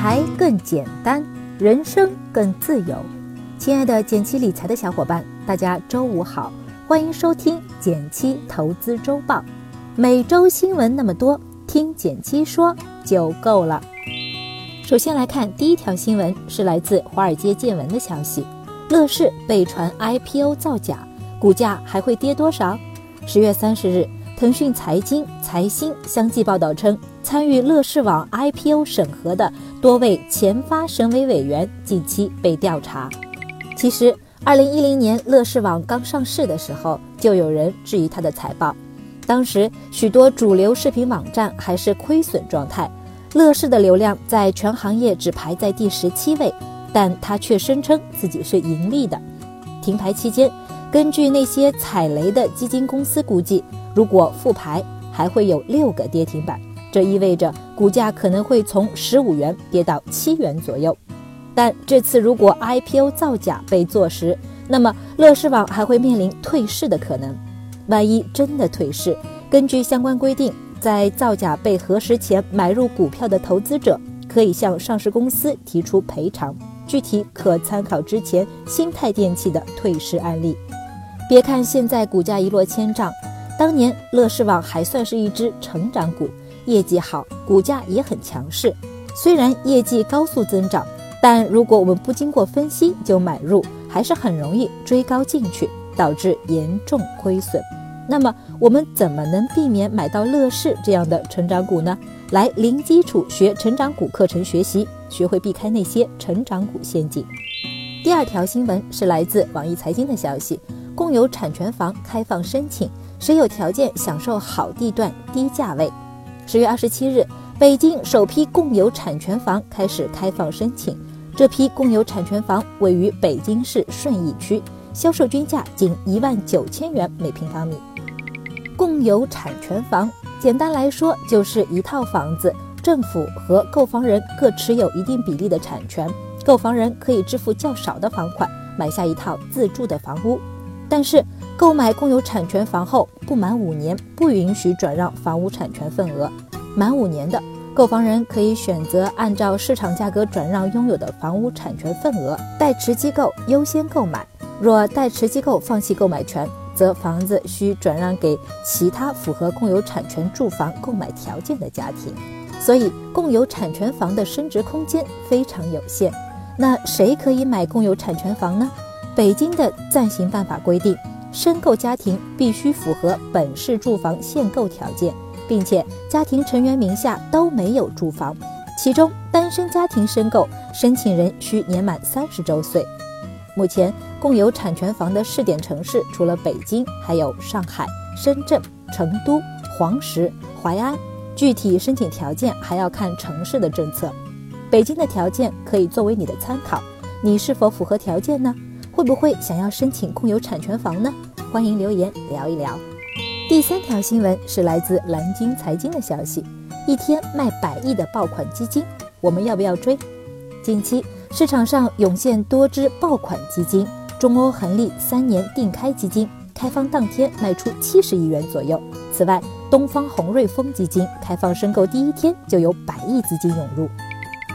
财更简单，人生更自由。亲爱的减七理财的小伙伴，大家周五好，欢迎收听减七投资周报。每周新闻那么多，听减七说就够了。首先来看第一条新闻，是来自华尔街见闻的消息：乐视被传 IPO 造假，股价还会跌多少？十月三十日。腾讯财经、财新相继报道称，参与乐视网 IPO 审核的多位前发审委委员近期被调查。其实，二零一零年乐视网刚上市的时候，就有人质疑它的财报。当时，许多主流视频网站还是亏损状态，乐视的流量在全行业只排在第十七位，但它却声称自己是盈利的。停牌期间，根据那些踩雷的基金公司估计。如果复牌，还会有六个跌停板，这意味着股价可能会从十五元跌到七元左右。但这次如果 IPO 造假被坐实，那么乐视网还会面临退市的可能。万一真的退市，根据相关规定，在造假被核实前买入股票的投资者可以向上市公司提出赔偿，具体可参考之前新泰电器的退市案例。别看现在股价一落千丈。当年乐视网还算是一只成长股，业绩好，股价也很强势。虽然业绩高速增长，但如果我们不经过分析就买入，还是很容易追高进去，导致严重亏损。那么我们怎么能避免买到乐视这样的成长股呢？来零基础学成长股课程学习，学会避开那些成长股陷阱。第二条新闻是来自网易财经的消息：共有产权房开放申请。谁有条件享受好地段、低价位？十月二十七日，北京首批共有产权房开始开放申请。这批共有产权房位于北京市顺义区，销售均价仅一万九千元每平方米。共有产权房，简单来说就是一套房子，政府和购房人各持有一定比例的产权，购房人可以支付较少的房款，买下一套自住的房屋。但是，购买共有产权房后不满五年，不允许转让房屋产权份额。满五年的购房人可以选择按照市场价格转让拥有的房屋产权份额，代持机构优先购买。若代持机构放弃购买权，则房子需转让给其他符合共有产权住房购买条件的家庭。所以，共有产权房的升值空间非常有限。那谁可以买共有产权房呢？北京的暂行办法规定，申购家庭必须符合本市住房限购条件，并且家庭成员名下都没有住房。其中，单身家庭申购，申请人需年满三十周岁。目前，共有产权房的试点城市除了北京，还有上海、深圳、成都、黄石、淮安。具体申请条件还要看城市的政策。北京的条件可以作为你的参考，你是否符合条件呢？会不会想要申请共有产权房呢？欢迎留言聊一聊。第三条新闻是来自蓝鲸财经的消息：一天卖百亿的爆款基金，我们要不要追？近期市场上涌现多只爆款基金，中欧恒利三年定开基金开放当天卖出七十亿元左右。此外，东方红瑞丰基金开放申购第一天就有百亿资金涌入，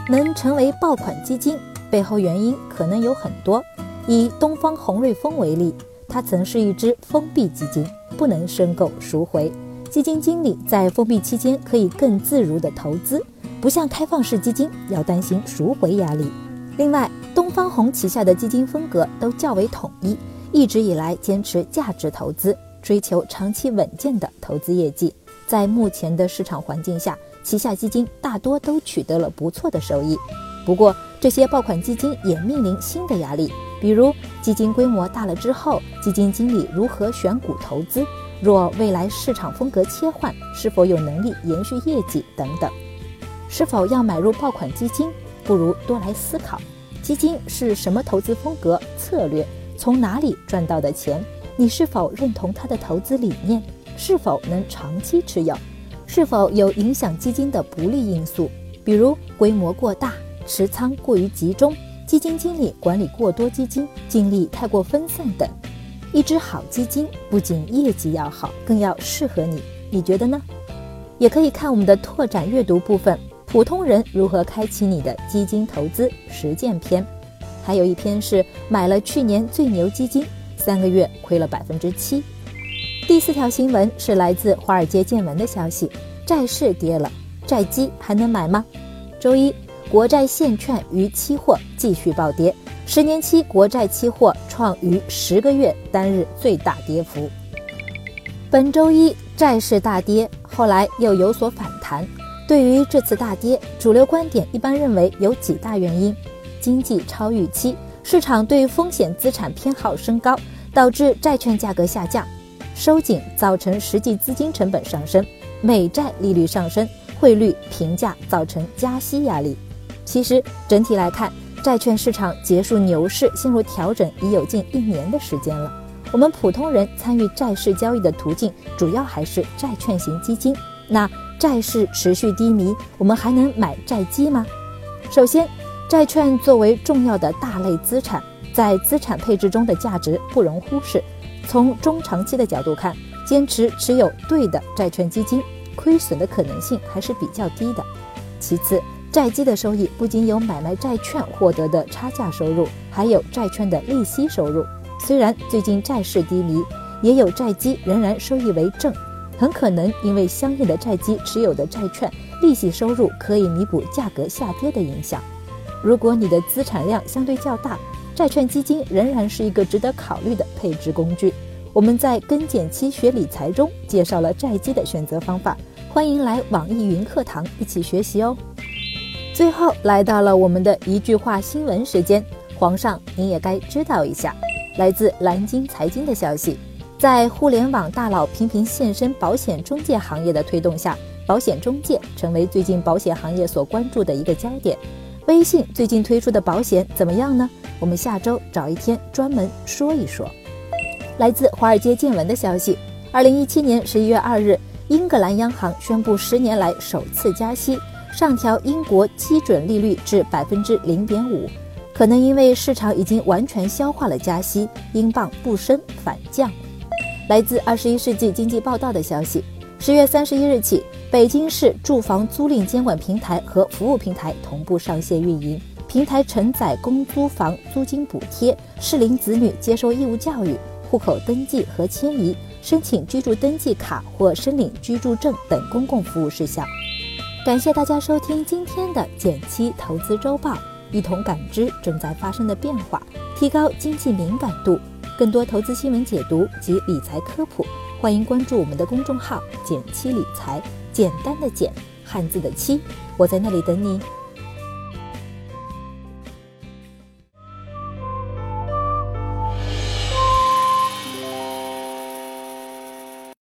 能成为爆款基金背后原因可能有很多。以东方红瑞丰为例，它曾是一只封闭基金，不能申购赎回。基金经理在封闭期间可以更自如的投资，不像开放式基金要担心赎回压力。另外，东方红旗下的基金风格都较为统一，一直以来坚持价值投资，追求长期稳健的投资业绩。在目前的市场环境下，旗下基金大多都取得了不错的收益。不过，这些爆款基金也面临新的压力。比如基金规模大了之后，基金经理如何选股投资？若未来市场风格切换，是否有能力延续业绩等等？是否要买入爆款基金？不如多来思考：基金是什么投资风格策略？从哪里赚到的钱？你是否认同他的投资理念？是否能长期持有？是否有影响基金的不利因素？比如规模过大、持仓过于集中？基金经理管理过多基金，精力太过分散等，一只好基金不仅业绩要好，更要适合你。你觉得呢？也可以看我们的拓展阅读部分，《普通人如何开启你的基金投资实践篇，还有一篇是买了去年最牛基金，三个月亏了百分之七。第四条新闻是来自华尔街见闻的消息：债市跌了，债基还能买吗？周一，国债现券与期货继续暴跌，十年期国债期货创逾十个月单日最大跌幅。本周一债市大跌，后来又有所反弹。对于这次大跌，主流观点一般认为有几大原因：经济超预期，市场对风险资产偏好升高，导致债券价格下降；收紧造成实际资金成本上升；美债利率上升，汇率平价造成加息压力。其实整体来看，债券市场结束牛市、陷入调整已有近一年的时间了。我们普通人参与债市交易的途径，主要还是债券型基金。那债市持续低迷，我们还能买债基吗？首先，债券作为重要的大类资产，在资产配置中的价值不容忽视。从中长期的角度看，坚持持有对的债券基金，亏损的可能性还是比较低的。其次，债基的收益不仅有买卖债券获得的差价收入，还有债券的利息收入。虽然最近债市低迷，也有债基仍然收益为正。很可能因为相应的债基持有的债券利息收入可以弥补价格下跌的影响。如果你的资产量相对较大，债券基金仍然是一个值得考虑的配置工具。我们在跟减期学理财中介绍了债基的选择方法，欢迎来网易云课堂一起学习哦。最后来到了我们的一句话新闻时间，皇上您也该知道一下，来自蓝鲸财经的消息。在互联网大佬频频现身保险中介行业的推动下，保险中介成为最近保险行业所关注的一个焦点。微信最近推出的保险怎么样呢？我们下周找一天专门说一说。来自华尔街见闻的消息：二零一七年十一月二日，英格兰央行宣布十年来首次加息，上调英国基准利率至百分之零点五。可能因为市场已经完全消化了加息，英镑不升反降。来自《二十一世纪经济报道》的消息，十月三十一日起，北京市住房租赁监管平台和服务平台同步上线运营。平台承载公租房租金补贴、适龄子女接受义务教育、户口登记和迁移、申请居住登记卡或申领居住证等公共服务事项。感谢大家收听今天的减七投资周报，一同感知正在发生的变化，提高经济敏感度。更多投资新闻解读及理财科普，欢迎关注我们的公众号“减七理财”，简单的简，汉字的七，我在那里等你。